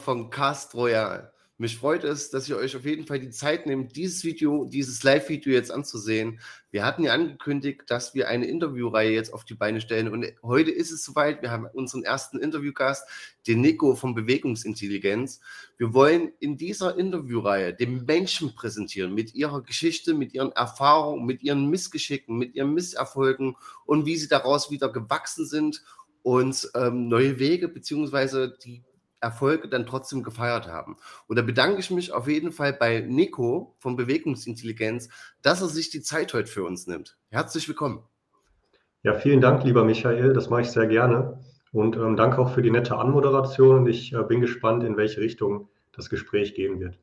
von Cast Royal. Mich freut es, dass ihr euch auf jeden Fall die Zeit nehmt, dieses Video, dieses Live-Video jetzt anzusehen. Wir hatten ja angekündigt, dass wir eine Interviewreihe jetzt auf die Beine stellen und heute ist es soweit. Wir haben unseren ersten Interviewgast, den Nico von Bewegungsintelligenz. Wir wollen in dieser Interviewreihe den Menschen präsentieren mit ihrer Geschichte, mit ihren Erfahrungen, mit ihren Missgeschicken, mit ihren Misserfolgen und wie sie daraus wieder gewachsen sind und ähm, neue Wege beziehungsweise die Erfolge dann trotzdem gefeiert haben. Und da bedanke ich mich auf jeden Fall bei Nico von Bewegungsintelligenz, dass er sich die Zeit heute für uns nimmt. Herzlich willkommen. Ja, vielen Dank, lieber Michael. Das mache ich sehr gerne. Und ähm, danke auch für die nette Anmoderation. Ich äh, bin gespannt, in welche Richtung das Gespräch gehen wird.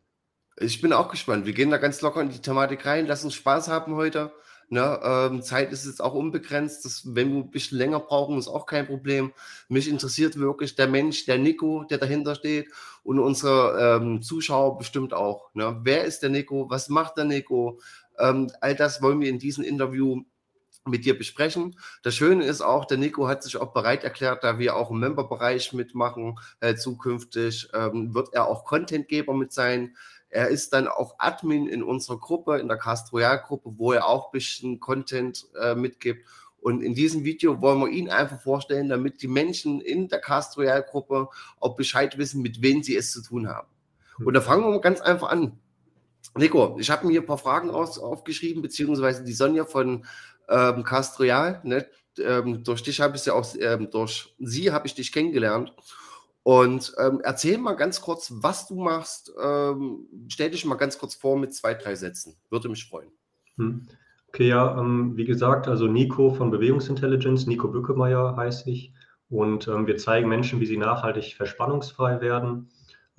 Ich bin auch gespannt. Wir gehen da ganz locker in die Thematik rein. Lass uns Spaß haben heute. Ne, ähm, Zeit ist jetzt auch unbegrenzt. Das, wenn wir ein bisschen länger brauchen, ist auch kein Problem. Mich interessiert wirklich der Mensch, der Nico, der dahinter steht und unsere ähm, Zuschauer bestimmt auch. Ne? Wer ist der Nico? Was macht der Nico? Ähm, all das wollen wir in diesem Interview mit dir besprechen. Das Schöne ist auch, der Nico hat sich auch bereit erklärt, da wir auch im Memberbereich mitmachen, äh, zukünftig ähm, wird er auch Contentgeber mit sein. Er ist dann auch Admin in unserer Gruppe, in der Cast Royale Gruppe, wo er auch ein bisschen Content äh, mitgibt. Und in diesem Video wollen wir ihn einfach vorstellen, damit die Menschen in der Cast Royale Gruppe auch Bescheid wissen, mit wem sie es zu tun haben. Und da fangen wir mal ganz einfach an. Nico, ich habe mir hier ein paar Fragen aus, aufgeschrieben, beziehungsweise die Sonja von ähm, Cast Royale. Ne? Ähm, durch dich habe ich ja auch, ähm, durch sie habe ich dich kennengelernt. Und ähm, erzähl mal ganz kurz, was du machst. Ähm, stell dich mal ganz kurz vor mit zwei, drei Sätzen. Würde mich freuen. Hm. Okay, ja, ähm, wie gesagt, also Nico von Bewegungsintelligence, Nico Bückemeier heiße ich. Und ähm, wir zeigen Menschen, wie sie nachhaltig verspannungsfrei werden.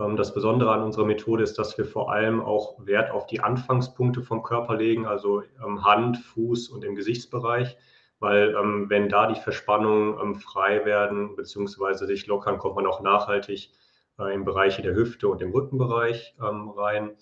Ähm, das Besondere an unserer Methode ist, dass wir vor allem auch Wert auf die Anfangspunkte vom Körper legen, also ähm, Hand, Fuß und im Gesichtsbereich weil ähm, wenn da die Verspannungen ähm, frei werden bzw. sich lockern, kommt man auch nachhaltig äh, in Bereiche der Hüfte und im Rückenbereich ähm, rein.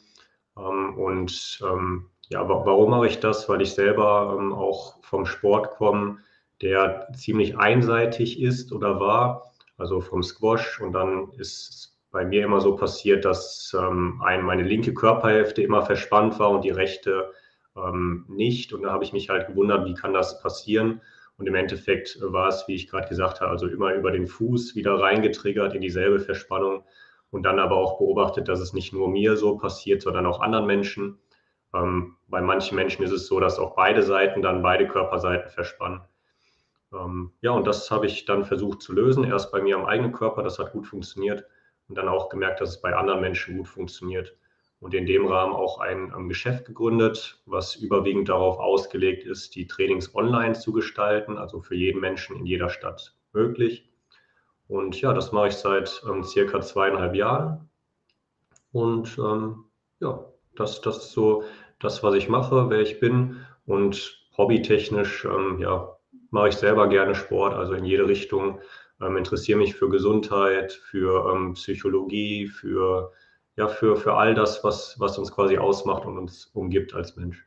Ähm, und ähm, ja, warum mache ich das? Weil ich selber ähm, auch vom Sport komme, der ziemlich einseitig ist oder war, also vom Squash. Und dann ist bei mir immer so passiert, dass ein, meine linke Körperhälfte immer verspannt war und die rechte ähm, nicht. Und da habe ich mich halt gewundert, wie kann das passieren? Und im Endeffekt war es, wie ich gerade gesagt habe, also immer über den Fuß wieder reingetriggert in dieselbe Verspannung und dann aber auch beobachtet, dass es nicht nur mir so passiert, sondern auch anderen Menschen. Ähm, bei manchen Menschen ist es so, dass auch beide Seiten dann beide Körperseiten verspannen. Ähm, ja, und das habe ich dann versucht zu lösen. Erst bei mir am eigenen Körper, das hat gut funktioniert und dann auch gemerkt, dass es bei anderen Menschen gut funktioniert und in dem Rahmen auch ein um, Geschäft gegründet, was überwiegend darauf ausgelegt ist, die Trainings online zu gestalten, also für jeden Menschen in jeder Stadt möglich. Und ja, das mache ich seit ähm, circa zweieinhalb Jahren. Und ähm, ja, das, das ist so das, was ich mache, wer ich bin. Und hobbytechnisch, ähm, ja, mache ich selber gerne Sport, also in jede Richtung. Ähm, interessiere mich für Gesundheit, für ähm, Psychologie, für ja, für, für all das, was, was uns quasi ausmacht und uns umgibt als Mensch.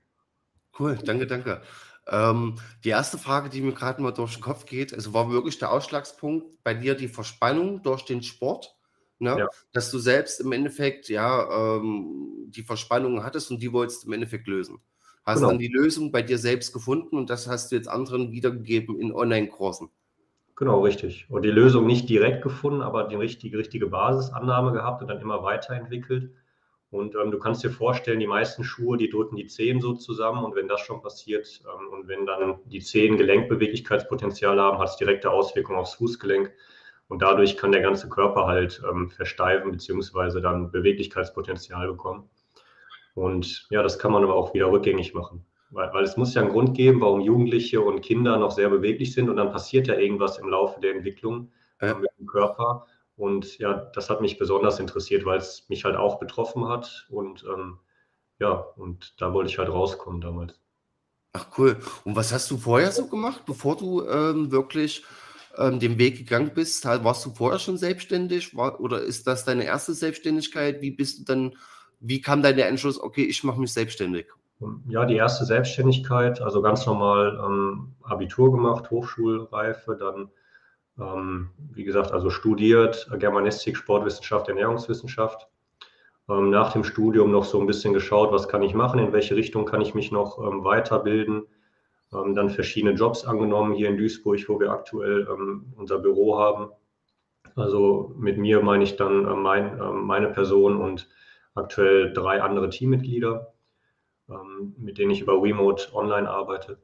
Cool, danke, danke. Ähm, die erste Frage, die mir gerade mal durch den Kopf geht, also war wirklich der Ausschlagspunkt bei dir die Verspannung durch den Sport, ne? Ja. dass du selbst im Endeffekt ja ähm, die Verspannung hattest und die wolltest im Endeffekt lösen. Hast genau. dann die Lösung bei dir selbst gefunden und das hast du jetzt anderen wiedergegeben in Online-Kursen. Genau, richtig. Und die Lösung nicht direkt gefunden, aber die richtige, richtige Basisannahme gehabt und dann immer weiterentwickelt. Und ähm, du kannst dir vorstellen, die meisten Schuhe, die drücken die Zehen so zusammen. Und wenn das schon passiert ähm, und wenn dann die Zehen Gelenkbeweglichkeitspotenzial haben, hat es direkte Auswirkungen aufs Fußgelenk. Und dadurch kann der ganze Körper halt ähm, versteifen beziehungsweise dann Beweglichkeitspotenzial bekommen. Und ja, das kann man aber auch wieder rückgängig machen. Weil, weil es muss ja einen Grund geben, warum Jugendliche und Kinder noch sehr beweglich sind und dann passiert ja irgendwas im Laufe der Entwicklung äh, mit dem Körper. Und ja, das hat mich besonders interessiert, weil es mich halt auch betroffen hat. Und ähm, ja, und da wollte ich halt rauskommen damals. Ach cool. Und was hast du vorher so gemacht, bevor du ähm, wirklich ähm, den Weg gegangen bist? Warst du vorher schon selbstständig? War, oder ist das deine erste Selbstständigkeit? Wie bist du dann, wie kam dein Entschluss, okay, ich mache mich selbstständig? Ja, die erste Selbstständigkeit, also ganz normal ähm, Abitur gemacht, Hochschulreife, dann Ähm, wie gesagt, also studiert Germanistik, Sportwissenschaft, Ernährungswissenschaft. Ähm, nach dem Studium noch so ein bisschen geschaut, was kann ich machen, in welche Richtung kann ich mich noch ähm, weiterbilden. Ähm, dann verschiedene Jobs angenommen hier in Duisburg, wo wir aktuell ähm, unser Büro haben. Also mit mir meine ich dann äh, mein, äh, meine Person und aktuell drei andere Teammitglieder, ähm, mit denen ich über Remote online arbeite.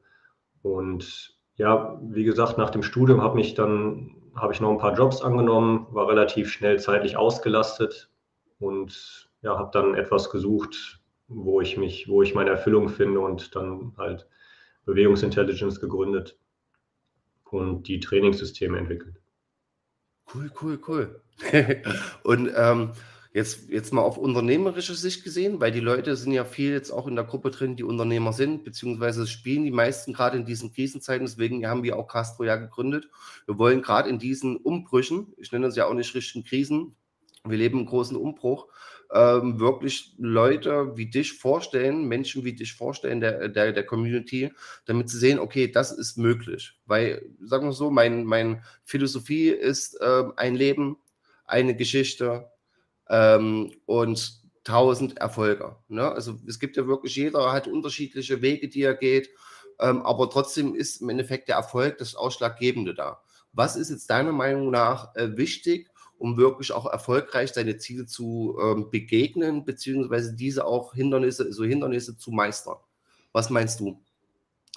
Und ja, wie gesagt, nach dem Studium habe ich dann habe ich noch ein paar Jobs angenommen, war relativ schnell zeitlich ausgelastet und ja, habe dann etwas gesucht, wo ich mich, wo ich meine Erfüllung finde und dann halt Bewegungsintelligence gegründet und die Trainingssysteme entwickelt. Cool, cool, cool. und ähm, Jetzt, jetzt mal auf unternehmerische Sicht gesehen, weil die Leute sind ja viel jetzt auch in der Gruppe drin, die Unternehmer sind, beziehungsweise spielen die meisten gerade in diesen Krisenzeiten. Deswegen haben wir auch Castro ja gegründet. Wir wollen gerade in diesen Umbrüchen, ich nenne das ja auch nicht richtigen Krisen, wir leben im großen Umbruch, ähm, wirklich Leute wie dich vorstellen, Menschen wie dich vorstellen, der, der, der Community, damit sie sehen, okay, das ist möglich. Weil, sagen wir so, mein, mein Philosophie ist äh, ein Leben, eine Geschichte, ähm, und tausend Erfolge. Ne? Also es gibt ja wirklich, jeder hat unterschiedliche Wege, die er geht, ähm, aber trotzdem ist im Endeffekt der Erfolg das Ausschlaggebende da. Was ist jetzt deiner Meinung nach äh, wichtig, um wirklich auch erfolgreich deine Ziele zu ähm, begegnen, beziehungsweise diese auch Hindernisse, so Hindernisse zu meistern? Was meinst du?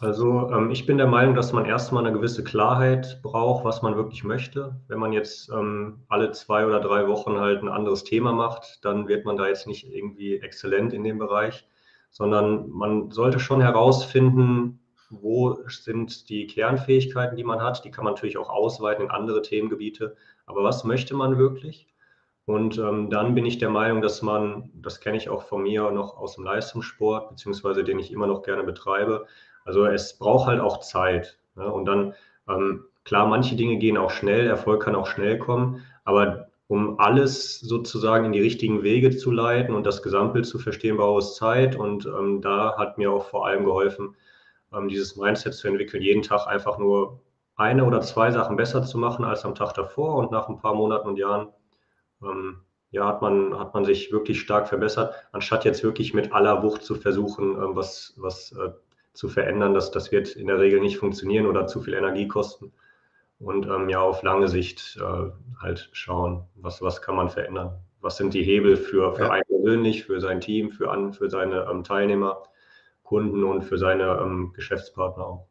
Also ähm, ich bin der Meinung, dass man erstmal eine gewisse Klarheit braucht, was man wirklich möchte. Wenn man jetzt ähm, alle zwei oder drei Wochen halt ein anderes Thema macht, dann wird man da jetzt nicht irgendwie exzellent in dem Bereich, sondern man sollte schon herausfinden, wo sind die Kernfähigkeiten, die man hat. Die kann man natürlich auch ausweiten in andere Themengebiete. Aber was möchte man wirklich? Und ähm, dann bin ich der Meinung, dass man, das kenne ich auch von mir noch aus dem Leistungssport, beziehungsweise den ich immer noch gerne betreibe, also es braucht halt auch Zeit. Ne? Und dann, ähm, klar, manche Dinge gehen auch schnell, Erfolg kann auch schnell kommen, aber um alles sozusagen in die richtigen Wege zu leiten und das Gesamtbild zu verstehen, braucht es Zeit. Und ähm, da hat mir auch vor allem geholfen, ähm, dieses Mindset zu entwickeln, jeden Tag einfach nur eine oder zwei Sachen besser zu machen als am Tag davor. Und nach ein paar Monaten und Jahren ähm, ja, hat man, hat man sich wirklich stark verbessert, anstatt jetzt wirklich mit aller Wucht zu versuchen, ähm, was, was äh, zu verändern, das, das wird in der Regel nicht funktionieren oder zu viel Energie kosten. Und ähm, ja, auf lange Sicht äh, halt schauen, was, was kann man verändern. Was sind die Hebel für, für ja. einen persönlich, für sein Team, für, an, für seine ähm, Teilnehmer, Kunden und für seine ähm, Geschäftspartner auch.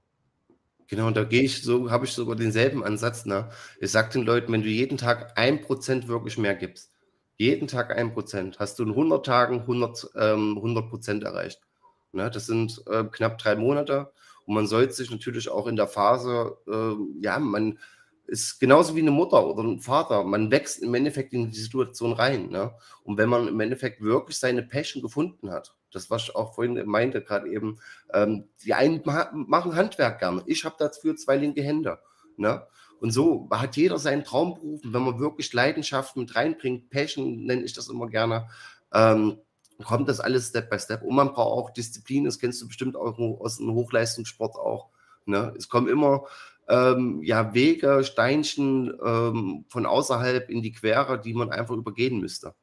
Genau, da gehe ich so, habe ich sogar denselben Ansatz. Ne? Ich sage den Leuten, wenn du jeden Tag ein Prozent wirklich mehr gibst, jeden Tag ein Prozent, hast du in 100 Tagen 100 ähm, Prozent erreicht. Ne? Das sind äh, knapp drei Monate und man sollte sich natürlich auch in der Phase, äh, ja, man ist genauso wie eine Mutter oder ein Vater, man wächst im Endeffekt in die Situation rein. Ne? Und wenn man im Endeffekt wirklich seine Passion gefunden hat, das, was ich auch vorhin meinte, gerade eben, ähm, die einen machen Handwerk gerne. Ich habe dafür zwei linke Hände. Ne? Und so hat jeder seinen Traumberuf. Und wenn man wirklich Leidenschaft mit reinbringt, Passion nenne ich das immer gerne, ähm, kommt das alles Step by Step. Und man braucht auch Disziplin, das kennst du bestimmt auch aus dem Hochleistungssport auch. Ne? Es kommen immer ähm, ja, Wege, Steinchen ähm, von außerhalb in die Quere, die man einfach übergehen müsste.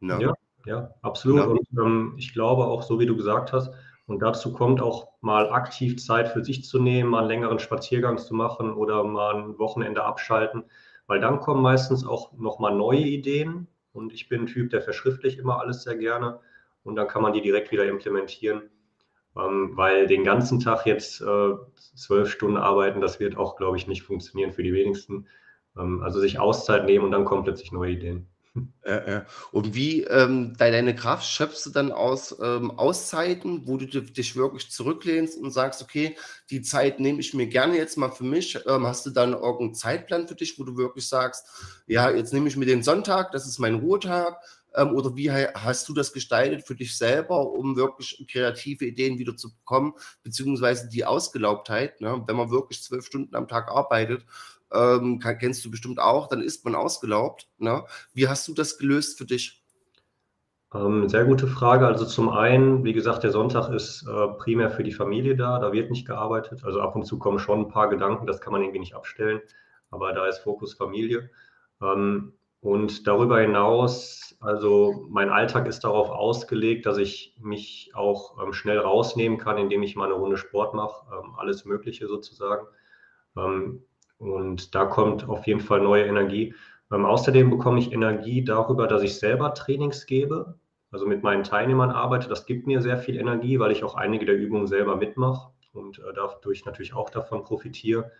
Ne? Ja, ja, absolut. Ja. Und ähm, ich glaube auch, so wie du gesagt hast, und dazu kommt auch mal aktiv Zeit für sich zu nehmen, mal einen längeren Spaziergang zu machen oder mal ein Wochenende abschalten, weil dann kommen meistens auch nochmal neue Ideen. Und ich bin ein Typ, der verschriftlicht immer alles sehr gerne und dann kann man die direkt wieder implementieren. Ähm, weil den ganzen Tag jetzt äh, zwölf Stunden arbeiten, das wird auch, glaube ich, nicht funktionieren für die wenigsten. Ähm, also sich Auszeit nehmen und dann kommen plötzlich neue Ideen. Äh, äh. Und wie ähm, deine Kraft schöpfst du dann aus ähm, Auszeiten, wo du dich wirklich zurücklehnst und sagst, okay, die Zeit nehme ich mir gerne jetzt mal für mich. Ähm, hast du dann irgendeinen Zeitplan für dich, wo du wirklich sagst, ja, jetzt nehme ich mir den Sonntag, das ist mein Ruhetag, ähm, oder wie hast du das gestaltet für dich selber, um wirklich kreative Ideen wieder zu bekommen, beziehungsweise die Ausgelaubtheit, ne? wenn man wirklich zwölf Stunden am Tag arbeitet, ähm, kennst du bestimmt auch, dann ist man ausgelaubt. Ne? Wie hast du das gelöst für dich? Ähm, sehr gute Frage. Also zum einen, wie gesagt, der Sonntag ist äh, primär für die Familie da, da wird nicht gearbeitet. Also ab und zu kommen schon ein paar Gedanken, das kann man irgendwie nicht abstellen. aber da ist Fokus Familie. Ähm, und darüber hinaus, also mein Alltag ist darauf ausgelegt, dass ich mich auch ähm, schnell rausnehmen kann, indem ich mal eine Runde Sport mache, ähm, alles Mögliche sozusagen. Ähm, und da kommt auf jeden Fall neue Energie. Ähm, außerdem bekomme ich Energie darüber, dass ich selber Trainings gebe, also mit meinen Teilnehmern arbeite. Das gibt mir sehr viel Energie, weil ich auch einige der Übungen selber mitmache und äh, dadurch natürlich auch davon profitiere.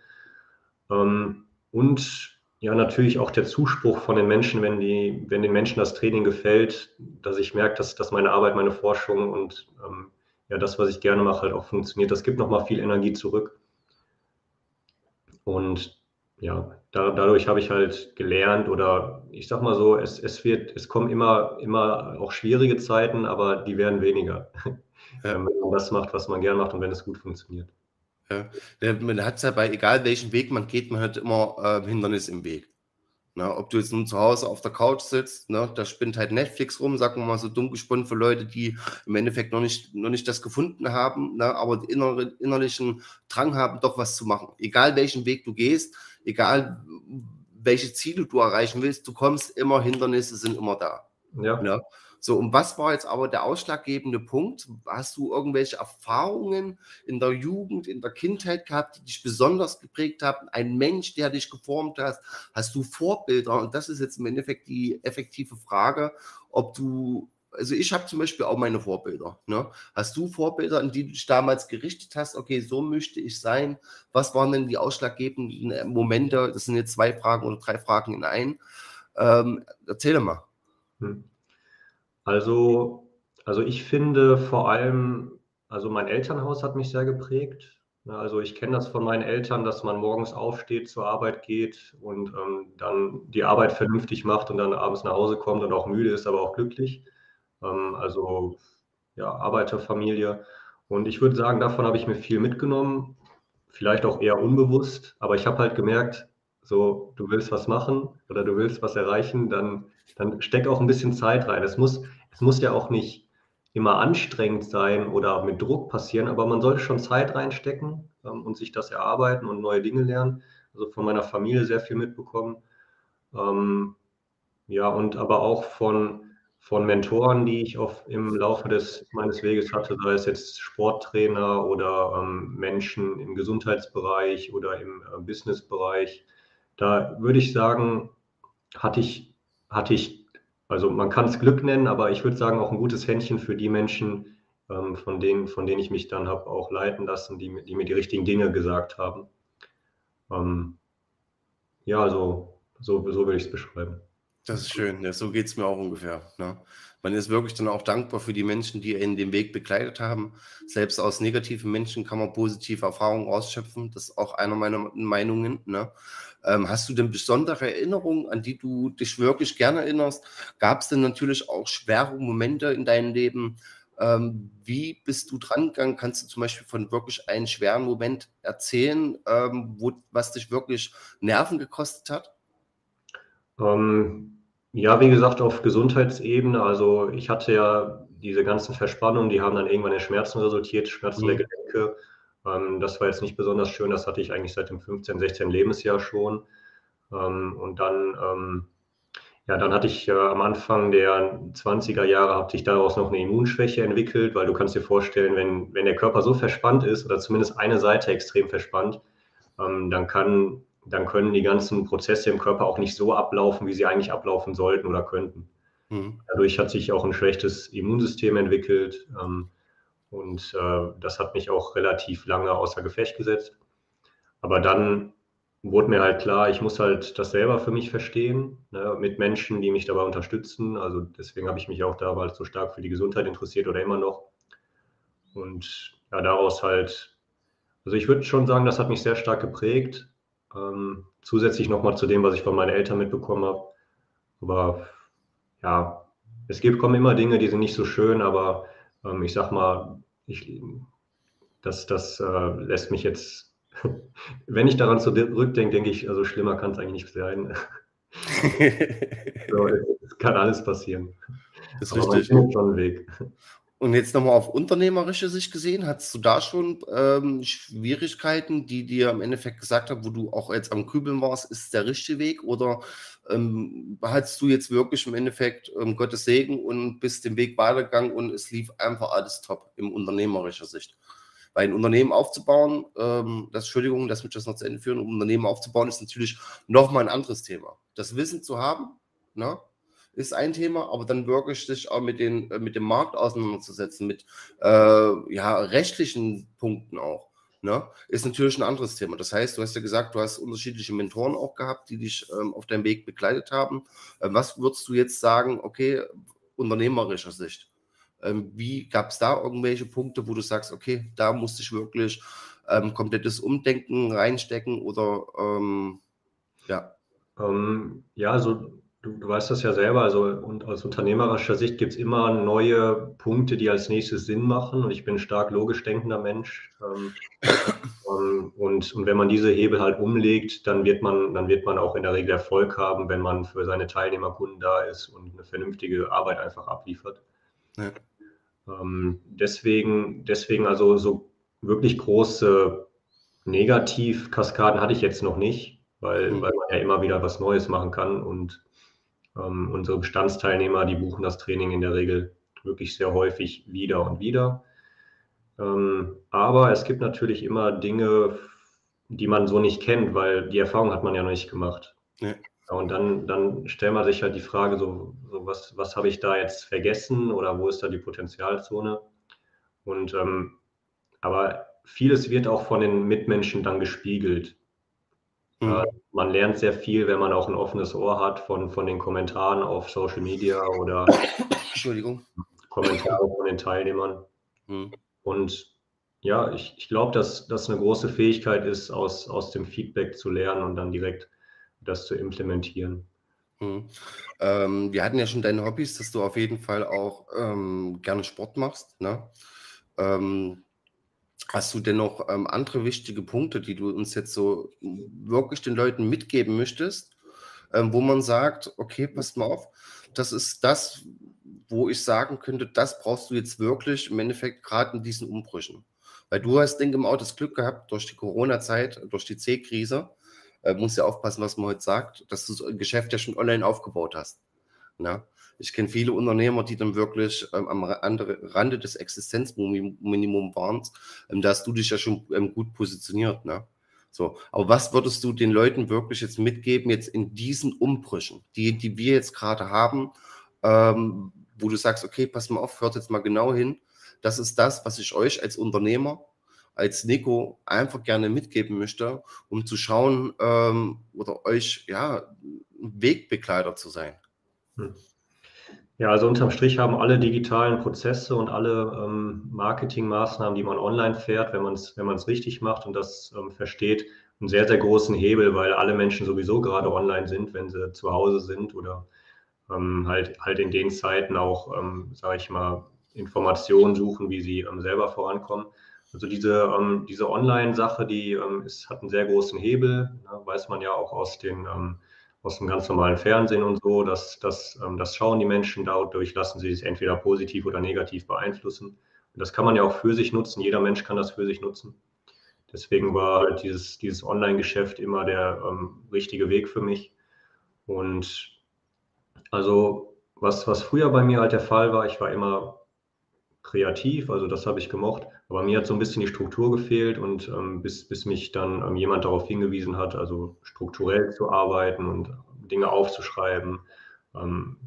Ähm, und ja, natürlich auch der Zuspruch von den Menschen, wenn, die, wenn den Menschen das Training gefällt, dass ich merke, dass, dass meine Arbeit, meine Forschung und ähm, ja, das, was ich gerne mache, halt auch funktioniert. Das gibt nochmal viel Energie zurück. Und ja, da, dadurch habe ich halt gelernt oder ich sag mal so, es, es wird, es kommen immer, immer auch schwierige Zeiten, aber die werden weniger. Ja. wenn man das macht, was man gerne macht und wenn es gut funktioniert. Ja. Man hat es ja bei, egal welchen Weg man geht, man hat immer äh, Hindernis im Weg. Na, ob du jetzt nun zu Hause auf der Couch sitzt, ne, da spinnt halt Netflix rum, sagen wir mal so dumm gesponnen für Leute, die im Endeffekt noch nicht, noch nicht das gefunden haben, ne, aber den innere, innerlichen Drang haben, doch was zu machen. Egal welchen Weg du gehst, egal welche Ziele du erreichen willst, du kommst immer, Hindernisse sind immer da. Ja. Ne? So, und was war jetzt aber der ausschlaggebende Punkt? Hast du irgendwelche Erfahrungen in der Jugend, in der Kindheit gehabt, die dich besonders geprägt haben? Ein Mensch, der dich geformt hat? Hast du Vorbilder? Und das ist jetzt im Endeffekt die effektive Frage, ob du also ich habe zum Beispiel auch meine Vorbilder. Ne? Hast du Vorbilder, an die du dich damals gerichtet hast? Okay, so möchte ich sein. Was waren denn die ausschlaggebenden Momente? Das sind jetzt zwei Fragen oder drei Fragen in ein. Ähm, erzähl mal. Hm. Also, also ich finde vor allem, also mein Elternhaus hat mich sehr geprägt. Also ich kenne das von meinen Eltern, dass man morgens aufsteht, zur Arbeit geht und ähm, dann die Arbeit vernünftig macht und dann abends nach Hause kommt und auch müde ist, aber auch glücklich. Ähm, also ja, Arbeiterfamilie. Und ich würde sagen, davon habe ich mir viel mitgenommen, vielleicht auch eher unbewusst, aber ich habe halt gemerkt, so, du willst was machen oder du willst was erreichen, dann, dann steck auch ein bisschen Zeit rein. Es muss, es muss ja auch nicht immer anstrengend sein oder mit Druck passieren, aber man sollte schon Zeit reinstecken ähm, und sich das erarbeiten und neue Dinge lernen. Also von meiner Familie sehr viel mitbekommen. Ähm, ja, und aber auch von, von Mentoren, die ich auf, im Laufe des, meines Weges hatte, sei es jetzt Sporttrainer oder ähm, Menschen im Gesundheitsbereich oder im äh, Businessbereich, da würde ich sagen, hatte ich, hatte ich, also man kann es Glück nennen, aber ich würde sagen auch ein gutes Händchen für die Menschen, ähm, von, denen, von denen ich mich dann habe auch leiten lassen, die, die mir die richtigen Dinge gesagt haben. Ähm, ja, also so, so würde ich es beschreiben. Das ist schön, ja, so geht es mir auch ungefähr. Ne? Man ist wirklich dann auch dankbar für die Menschen, die in dem Weg begleitet haben. Selbst aus negativen Menschen kann man positive Erfahrungen ausschöpfen. Das ist auch einer meiner Meinungen. Ne? Ähm, hast du denn besondere Erinnerungen, an die du dich wirklich gerne erinnerst? Gab es denn natürlich auch schwere Momente in deinem Leben? Ähm, wie bist du dran gegangen? Kannst du zum Beispiel von wirklich einem schweren Moment erzählen, ähm, wo, was dich wirklich Nerven gekostet hat? Ähm, ja, wie gesagt, auf Gesundheitsebene. Also ich hatte ja diese ganzen Verspannungen, die haben dann irgendwann in Schmerzen resultiert, Schmerzen mhm. der Gelenke. Ähm, das war jetzt nicht besonders schön, das hatte ich eigentlich seit dem 15, 16 Lebensjahr schon. Ähm, und dann, ähm, ja, dann hatte ich äh, am Anfang der 20er Jahre, hatte ich daraus noch eine Immunschwäche entwickelt, weil du kannst dir vorstellen, wenn, wenn der Körper so verspannt ist oder zumindest eine Seite extrem verspannt, dann kann dann können die ganzen Prozesse im Körper auch nicht so ablaufen, wie sie eigentlich ablaufen sollten oder könnten. Mhm. Dadurch hat sich auch ein schlechtes Immunsystem entwickelt ähm, und äh, das hat mich auch relativ lange außer Gefecht gesetzt. Aber dann wurde mir halt klar, ich muss halt das selber für mich verstehen, ne, mit Menschen, die mich dabei unterstützen. Also deswegen habe ich mich auch damals so stark für die Gesundheit interessiert oder immer noch. Und ja, daraus halt, also ich würde schon sagen, das hat mich sehr stark geprägt. Ähm, zusätzlich nochmal zu dem, was ich von meinen Eltern mitbekommen habe. Aber ja, es gibt, kommen immer Dinge, die sind nicht so schön, aber ähm, ich sag mal, ich, das, das äh, lässt mich jetzt, wenn ich daran zurückdenke, denke ich, also schlimmer kann es eigentlich nicht sein. so, es kann alles passieren. Das ist aber richtig. schon einen Weg. Und jetzt nochmal auf unternehmerische Sicht gesehen, hattest du da schon ähm, Schwierigkeiten, die dir im Endeffekt gesagt haben, wo du auch jetzt am Kübeln warst, ist der richtige Weg? Oder ähm, hattest du jetzt wirklich im Endeffekt ähm, Gottes Segen und bist den Weg weitergegangen und es lief einfach alles top im unternehmerischer Sicht? Weil ein Unternehmen aufzubauen, ähm, das, Entschuldigung, das möchte ich das noch zu Ende führen, um ein Unternehmen aufzubauen, ist natürlich nochmal ein anderes Thema. Das Wissen zu haben, ne? Ist ein Thema, aber dann wirklich sich auch mit, den, äh, mit dem Markt auseinanderzusetzen, mit äh, ja, rechtlichen Punkten auch, ne, ist natürlich ein anderes Thema. Das heißt, du hast ja gesagt, du hast unterschiedliche Mentoren auch gehabt, die dich ähm, auf deinem Weg begleitet haben. Äh, was würdest du jetzt sagen, okay, unternehmerischer Sicht? Ähm, wie gab es da irgendwelche Punkte, wo du sagst, okay, da musste ich wirklich ähm, komplettes Umdenken reinstecken oder ähm, ja? Ähm, ja, also Du, du, weißt das ja selber, also und aus unternehmerischer Sicht gibt es immer neue Punkte, die als nächstes Sinn machen. Und ich bin ein stark logisch denkender Mensch. Ähm, ähm, und, und wenn man diese Hebel halt umlegt, dann wird man, dann wird man auch in der Regel Erfolg haben, wenn man für seine Teilnehmerkunden da ist und eine vernünftige Arbeit einfach abliefert. Ja. Ähm, deswegen, deswegen also so wirklich große Negativkaskaden hatte ich jetzt noch nicht, weil, mhm. weil man ja immer wieder was Neues machen kann und ähm, unsere Bestandsteilnehmer, die buchen das Training in der Regel wirklich sehr häufig wieder und wieder. Ähm, aber es gibt natürlich immer Dinge, die man so nicht kennt, weil die Erfahrung hat man ja noch nicht gemacht. Ja. Und dann, dann stellt man sich halt die Frage, so, so was, was habe ich da jetzt vergessen oder wo ist da die Potenzialzone? Und ähm, aber vieles wird auch von den Mitmenschen dann gespiegelt. Mhm. Äh, man lernt sehr viel, wenn man auch ein offenes Ohr hat von, von den Kommentaren auf Social Media oder Entschuldigung. Kommentare von den Teilnehmern. Mhm. Und ja, ich, ich glaube, dass das eine große Fähigkeit ist, aus, aus dem Feedback zu lernen und dann direkt das zu implementieren. Mhm. Ähm, wir hatten ja schon deine Hobbys, dass du auf jeden Fall auch ähm, gerne Sport machst. Ne? Ähm, Hast du denn noch ähm, andere wichtige Punkte, die du uns jetzt so wirklich den Leuten mitgeben möchtest, ähm, wo man sagt, okay, passt mal auf, das ist das, wo ich sagen könnte, das brauchst du jetzt wirklich im Endeffekt gerade in diesen Umbrüchen. Weil du hast, denke ich, auch das Glück gehabt, durch die Corona-Zeit, durch die C-Krise, äh, musst ja aufpassen, was man heute sagt, dass du das Geschäft ja schon online aufgebaut hast. Na? Ich kenne viele Unternehmer, die dann wirklich ähm, am Rande des Existenzminimums waren. Ähm, da hast du dich ja schon ähm, gut positioniert. Ne? So, aber was würdest du den Leuten wirklich jetzt mitgeben, jetzt in diesen Umbrüchen, die, die wir jetzt gerade haben, ähm, wo du sagst, okay, pass mal auf, hört jetzt mal genau hin. Das ist das, was ich euch als Unternehmer, als Nico einfach gerne mitgeben möchte, um zu schauen ähm, oder euch ja Wegbegleiter zu sein. Hm. Ja, also unterm Strich haben alle digitalen Prozesse und alle ähm, Marketingmaßnahmen, die man online fährt, wenn man es wenn richtig macht und das ähm, versteht, einen sehr, sehr großen Hebel, weil alle Menschen sowieso gerade online sind, wenn sie zu Hause sind oder ähm, halt, halt in den Zeiten auch, ähm, sage ich mal, Informationen suchen, wie sie ähm, selber vorankommen. Also diese, ähm, diese Online-Sache, die ähm, ist, hat einen sehr großen Hebel, ne, weiß man ja auch aus den aus dem ganz normalen Fernsehen und so. Das, das, ähm, das schauen die Menschen, dadurch lassen sie sich entweder positiv oder negativ beeinflussen. Und das kann man ja auch für sich nutzen. Jeder Mensch kann das für sich nutzen. Deswegen war halt dieses, dieses Online-Geschäft immer der ähm, richtige Weg für mich. Und also, was, was früher bei mir halt der Fall war, ich war immer kreativ, also das habe ich gemocht, aber mir hat so ein bisschen die Struktur gefehlt und ähm, bis, bis mich dann ähm, jemand darauf hingewiesen hat, also strukturell zu arbeiten und Dinge aufzuschreiben. Ähm,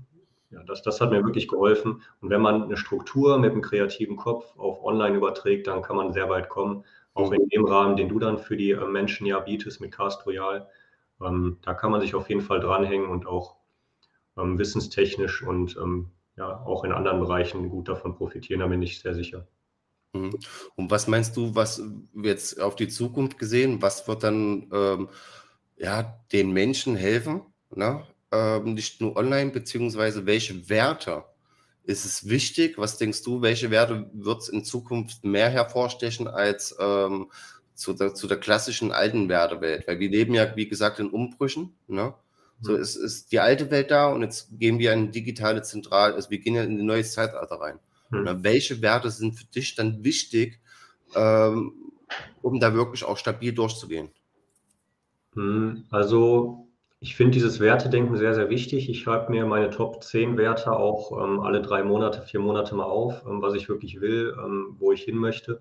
ja, das, das hat mir wirklich geholfen. Und wenn man eine Struktur mit einem kreativen Kopf auf Online überträgt, dann kann man sehr weit kommen, auch in dem Rahmen, den du dann für die äh, Menschen ja bietest mit Cast Royal. Ähm, da kann man sich auf jeden Fall dranhängen und auch ähm, wissenstechnisch und ähm, ja auch in anderen Bereichen gut davon profitieren, da bin ich sehr sicher. Mhm. Und was meinst du, was jetzt auf die Zukunft gesehen, was wird dann ähm, ja, den Menschen helfen? Ne? Ähm, nicht nur online, beziehungsweise welche Werte ist es wichtig? Was denkst du, welche Werte wird es in Zukunft mehr hervorstechen als ähm, zu, der, zu der klassischen alten Wertewelt? Weil wir leben ja, wie gesagt, in Umbrüchen. Ne? So mhm. ist, ist die alte Welt da und jetzt gehen wir in digitale Zentral, also wir gehen ja in ein neues Zeitalter rein. Hm. Welche Werte sind für dich dann wichtig, ähm, um da wirklich auch stabil durchzugehen? Hm, also ich finde dieses Wertedenken sehr, sehr wichtig. Ich schreibe mir meine Top 10 Werte auch ähm, alle drei Monate, vier Monate mal auf, ähm, was ich wirklich will, ähm, wo ich hin möchte.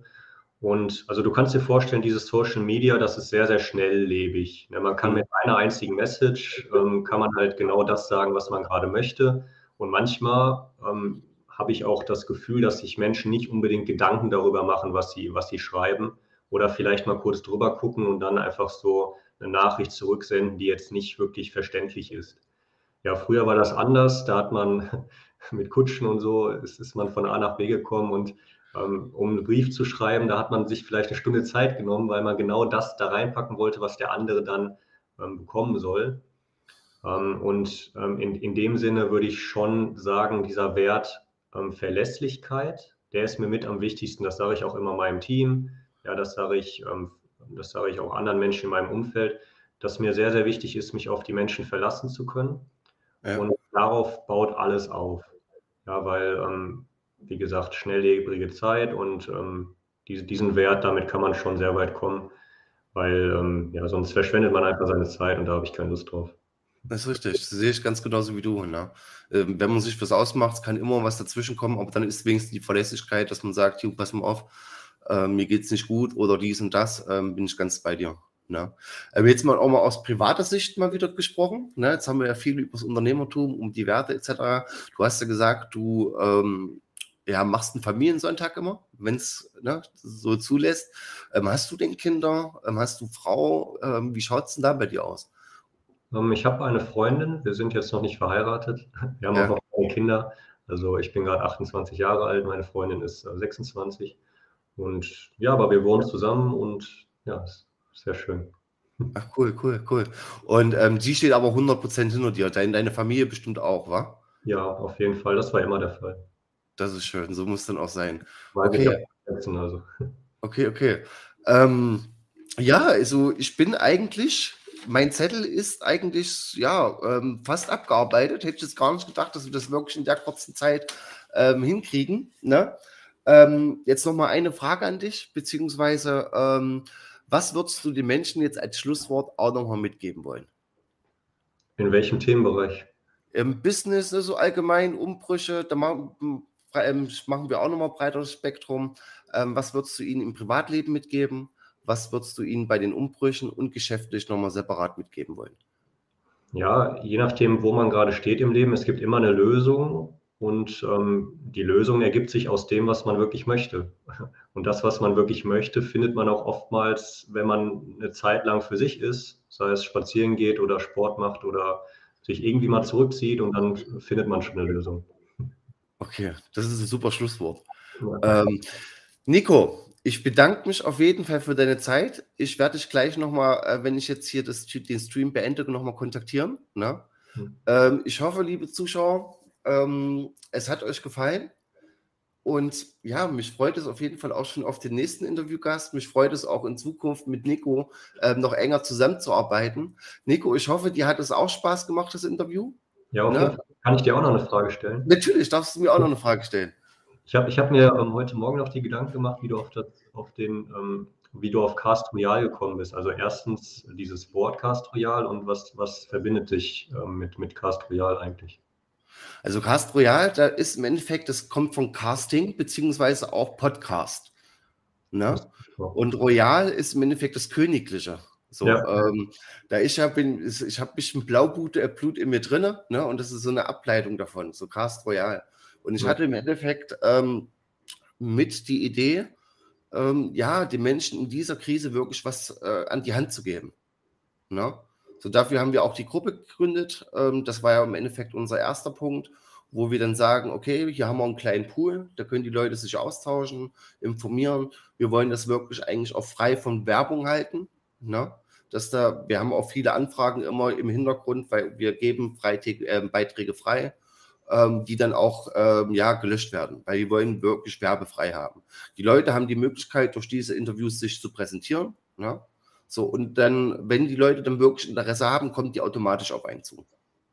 Und also du kannst dir vorstellen, dieses Social Media, das ist sehr, sehr schnelllebig. Ne, man kann mhm. mit einer einzigen Message, ähm, kann man halt genau das sagen, was man gerade möchte. Und manchmal ähm, habe ich auch das Gefühl, dass sich Menschen nicht unbedingt Gedanken darüber machen, was sie, was sie schreiben. Oder vielleicht mal kurz drüber gucken und dann einfach so eine Nachricht zurücksenden, die jetzt nicht wirklich verständlich ist. Ja, früher war das anders. Da hat man mit Kutschen und so, ist, ist man von A nach B gekommen und ähm, um einen Brief zu schreiben, da hat man sich vielleicht eine Stunde Zeit genommen, weil man genau das da reinpacken wollte, was der andere dann ähm, bekommen soll. Ähm, und in, in dem Sinne würde ich schon sagen, dieser Wert Verlässlichkeit, der ist mir mit am wichtigsten. Das sage ich auch immer meinem Team. Ja, das sage ich, das sage ich auch anderen Menschen in meinem Umfeld, dass mir sehr, sehr wichtig ist, mich auf die Menschen verlassen zu können. Ja. Und darauf baut alles auf. Ja, weil ähm, wie gesagt, schnelllebige Zeit und ähm, diese, diesen Wert, damit kann man schon sehr weit kommen, weil ähm, ja, sonst verschwendet man einfach seine Zeit und da habe ich keine Lust drauf. Das ist richtig, das sehe ich ganz genauso wie du. Ne? Ähm, wenn man sich was ausmacht, kann immer was dazwischen kommen, aber dann ist wenigstens die Verlässlichkeit, dass man sagt, pass mal auf, äh, mir geht es nicht gut oder dies und das, äh, bin ich ganz bei dir. Ne? Ähm, jetzt mal auch mal aus privater Sicht mal wieder gesprochen. Ne? Jetzt haben wir ja viel über das Unternehmertum, um die Werte etc. Du hast ja gesagt, du ähm, ja, machst einen Familiensonntag immer, wenn es ne, so zulässt. Ähm, hast du denn Kinder? Ähm, hast du Frau? Ähm, wie schaut es denn da bei dir aus? Ähm, ich habe eine Freundin, wir sind jetzt noch nicht verheiratet. Wir haben ja. auch noch keine Kinder. Also ich bin gerade 28 Jahre alt, meine Freundin ist äh, 26. Und ja, aber wir wohnen zusammen und ja, ist sehr schön. Ach, cool, cool, cool. Und ähm, sie steht aber 100% hinter dir. Deine, deine Familie bestimmt auch, wa? Ja, auf jeden Fall. Das war immer der Fall. Das ist schön, so muss dann auch sein. Okay, also. okay, okay. Ähm, ja, also ich bin eigentlich, mein Zettel ist eigentlich ja ähm, fast abgearbeitet. Hätte ich jetzt gar nicht gedacht, dass wir das wirklich in der kurzen Zeit ähm, hinkriegen. Ne? Ähm, jetzt noch mal eine Frage an dich, beziehungsweise ähm, was würdest du den Menschen jetzt als Schlusswort auch noch mal mitgeben wollen? In welchem Themenbereich? Im Business, so also allgemein, Umbrüche, da ähm, machen wir auch nochmal breiteres Spektrum. Ähm, was würdest du ihnen im Privatleben mitgeben? Was würdest du ihnen bei den Umbrüchen und geschäftlich nochmal separat mitgeben wollen? Ja, je nachdem, wo man gerade steht im Leben, es gibt immer eine Lösung und ähm, die Lösung ergibt sich aus dem, was man wirklich möchte. Und das, was man wirklich möchte, findet man auch oftmals, wenn man eine Zeit lang für sich ist, sei es spazieren geht oder Sport macht oder sich irgendwie mal zurückzieht und dann findet man schon eine Lösung. Okay, das ist ein super Schlusswort. Ähm, Nico, ich bedanke mich auf jeden Fall für deine Zeit. Ich werde dich gleich nochmal, äh, wenn ich jetzt hier das, den Stream beende, nochmal kontaktieren. Ne? Mhm. Ähm, ich hoffe, liebe Zuschauer, ähm, es hat euch gefallen. Und ja, mich freut es auf jeden Fall auch schon auf den nächsten Interviewgast. Mich freut es auch in Zukunft mit Nico ähm, noch enger zusammenzuarbeiten. Nico, ich hoffe, dir hat es auch Spaß gemacht, das Interview. Ja, okay. Ne? Kann ich dir auch noch eine Frage stellen? Natürlich, darfst du mir auch noch eine Frage stellen. Ich habe ich hab mir ähm, heute Morgen noch die Gedanken gemacht, wie du auf, das, auf den, ähm, wie du auf Cast Royal gekommen bist. Also erstens dieses Wort Cast Royal und was, was verbindet dich ähm, mit, mit Cast Royal eigentlich? Also Cast Royal, da ist im Endeffekt, das kommt von Casting beziehungsweise auch Podcast. Ne? Und Royal ist im Endeffekt das Königliche. So, ja. ähm, da ich ja bin, ich habe ein bisschen Blaublut äh, Blut in mir drin, ne? Und das ist so eine Ableitung davon, so Cast Royal. Und ich ja. hatte im Endeffekt ähm, mit die Idee, ähm, ja, den Menschen in dieser Krise wirklich was äh, an die Hand zu geben. Ne? So dafür haben wir auch die Gruppe gegründet. Ähm, das war ja im Endeffekt unser erster Punkt, wo wir dann sagen, okay, hier haben wir einen kleinen Pool, da können die Leute sich austauschen, informieren. Wir wollen das wirklich eigentlich auch frei von Werbung halten. Ne? dass da, wir haben auch viele Anfragen immer im Hintergrund, weil wir geben Freitag, äh, Beiträge frei, ähm, die dann auch ähm, ja, gelöscht werden, weil wir wollen wirklich werbefrei haben. Die Leute haben die Möglichkeit, durch diese Interviews sich zu präsentieren. Ne? So, und dann, wenn die Leute dann wirklich Interesse haben, kommt die automatisch auf einen zu.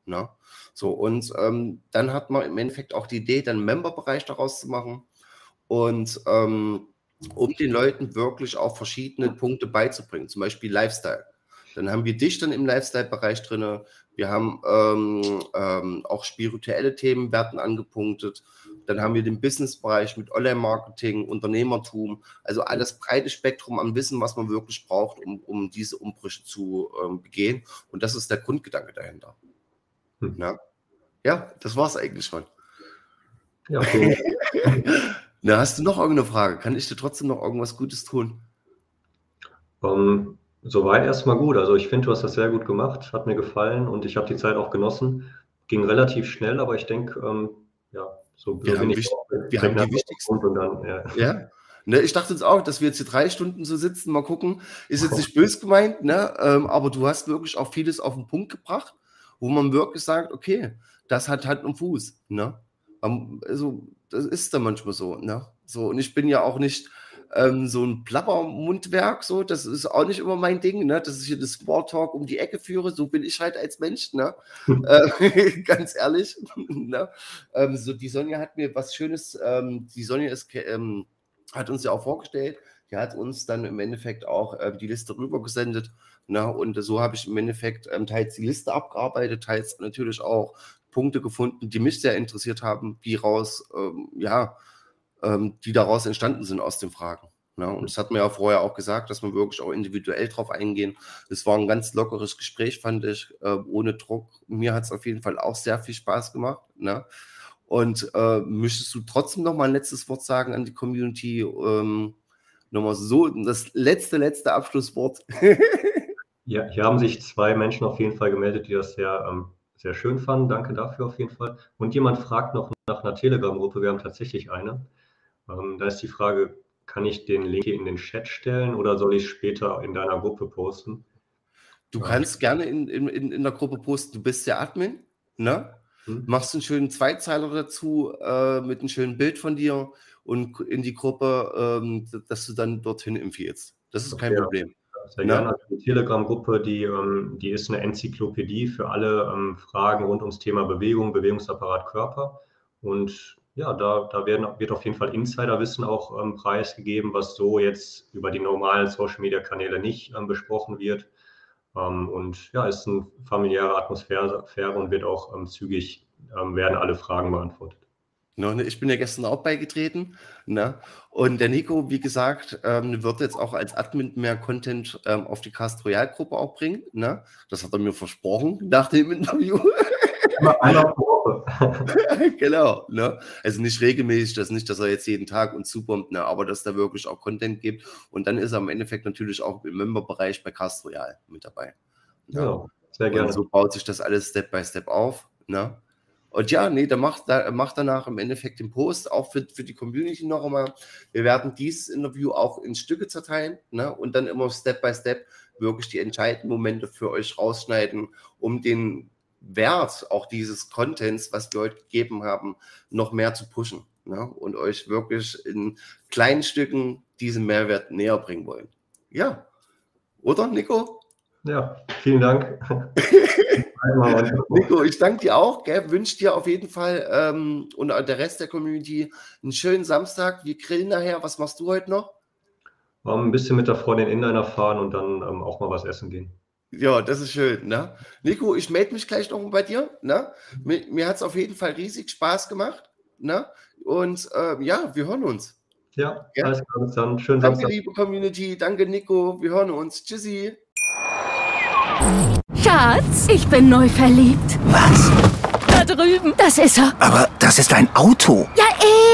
Ne? So, und ähm, dann hat man im Endeffekt auch die Idee, dann einen Member-Bereich daraus zu machen und ähm, um den Leuten wirklich auch verschiedene Punkte beizubringen, zum Beispiel Lifestyle. Dann haben wir dich dann im Lifestyle-Bereich drin. Wir haben ähm, ähm, auch spirituelle Themen werden angepunktet. Dann haben wir den Business-Bereich mit Online-Marketing, Unternehmertum, also alles breite Spektrum an Wissen, was man wirklich braucht, um, um diese Umbrüche zu ähm, begehen. Und das ist der Grundgedanke dahinter. Hm. Ja. ja, das war es eigentlich schon. Ja, okay. Na, hast du noch irgendeine Frage? Kann ich dir trotzdem noch irgendwas Gutes tun? Um, ähm, soweit erstmal gut. Also ich finde, du hast das sehr gut gemacht, hat mir gefallen und ich habe die Zeit auch genossen. Ging relativ schnell, aber ich denke, ähm, ja, so, wir so haben, ich, wir haben die wichtigsten. Dann, ja. ja. Ne, ich dachte jetzt auch, dass wir jetzt hier drei Stunden so sitzen, mal gucken. Ist jetzt nicht bös gemeint, ne? Ähm, aber du hast wirklich auch vieles auf den Punkt gebracht, wo man wirklich sagt, okay, das hat Hand und Fuß. Ne? Also, das ist dann manchmal so. Ne? So, und ich bin ja auch nicht ähm, so ein Plappermundwerk, so, das ist auch nicht immer mein Ding, ne? dass ich hier das Smalltalk um die Ecke führe, so bin ich halt als Mensch, ne? äh, ganz ehrlich. ne? Ähm, so, die Sonja hat mir was Schönes, ähm, die Sonja ist, ähm, hat uns ja auch vorgestellt, die hat uns dann im Endeffekt auch äh, die Liste rübergesendet. Ne? Und so habe ich im Endeffekt ähm, teils die Liste abgearbeitet, teils natürlich auch Punkte gefunden, die mich sehr interessiert haben, die raus, ähm, ja, ähm, die daraus entstanden sind aus den Fragen. Ja, ne? und das hat mir ja vorher auch gesagt, dass wir wirklich auch individuell drauf eingehen. Es war ein ganz lockeres Gespräch, fand ich, äh, ohne Druck. Mir hat es auf jeden Fall auch sehr viel Spaß gemacht. Ne? Und äh, möchtest du trotzdem noch mal ein letztes Wort sagen an die Community? Ähm, nochmal so, das letzte, letzte Abschlusswort. ja, hier haben sich zwei Menschen auf jeden Fall gemeldet, die das sehr ähm, sehr schön fanden. Danke dafür auf jeden Fall. Und jemand fragt noch nach einer Telegram-Gruppe. Wir haben tatsächlich eine. Ähm, da ist die Frage, kann ich den Link hier in den Chat stellen oder soll ich später in deiner Gruppe posten? Du kannst gerne in, in, in der Gruppe posten. Du bist der Admin, ne? Hm. Machst einen schönen Zweizeiler dazu äh, mit einem schönen Bild von dir und in die Gruppe, ähm, dass du dann dorthin empfiehlst. Das ist kein ja. Problem. Sehr ja. gerne. Die Telegram-Gruppe, die, ähm, die ist eine Enzyklopädie für alle ähm, Fragen rund ums Thema Bewegung, Bewegungsapparat, Körper. Und ja, da, da werden, wird auf jeden Fall Insiderwissen auch ähm, preisgegeben, was so jetzt über die normalen Social-Media-Kanäle nicht ähm, besprochen wird. Ähm, und ja, ist eine familiäre Atmosphäre und wird auch ähm, zügig, werden alle Fragen beantwortet. Ne, ich bin ja gestern auch beigetreten. Ne? Und der Nico, wie gesagt, ähm, wird jetzt auch als Admin mehr Content ähm, auf die Cast Royal Gruppe auch bringen. Ne? Das hat er mir versprochen nach dem Interview. Einmal pro Woche. genau. Ne? Also nicht regelmäßig, das nicht, dass er jetzt jeden Tag uns zubombt, ne? aber dass da wirklich auch Content gibt. Und dann ist er im Endeffekt natürlich auch im Member-Bereich bei Cast Royal mit dabei. Ne? Ja, sehr gerne. Und so baut sich das alles Step by Step auf. Ne? Und ja, nee, der macht, der macht danach im Endeffekt den Post, auch für, für die Community noch einmal. Wir werden dieses Interview auch in Stücke zerteilen ne? und dann immer Step by Step wirklich die entscheidenden Momente für euch rausschneiden, um den Wert auch dieses Contents, was wir heute gegeben haben, noch mehr zu pushen ne? und euch wirklich in kleinen Stücken diesen Mehrwert näher bringen wollen. Ja, oder Nico? Ja, vielen Dank. Nico, ich danke dir auch. Wünsche dir auf jeden Fall ähm, und der Rest der Community einen schönen Samstag. Wir grillen nachher. Was machst du heute noch? Um, ein bisschen mit der Freundin in Inliner fahren und dann ähm, auch mal was essen gehen. Ja, das ist schön. Ne? Nico, ich melde mich gleich noch bei dir. Ne? Mir, mir hat es auf jeden Fall riesig Spaß gemacht. Ne? Und äh, ja, wir hören uns. Ja, ja? alles klar. Bis dann. Schönen Danke, Samstag. liebe Community. Danke, Nico. Wir hören uns. Tschüssi. Schatz, ich bin neu verliebt. Was? Da drüben. Das ist er. Aber das ist ein Auto. Ja,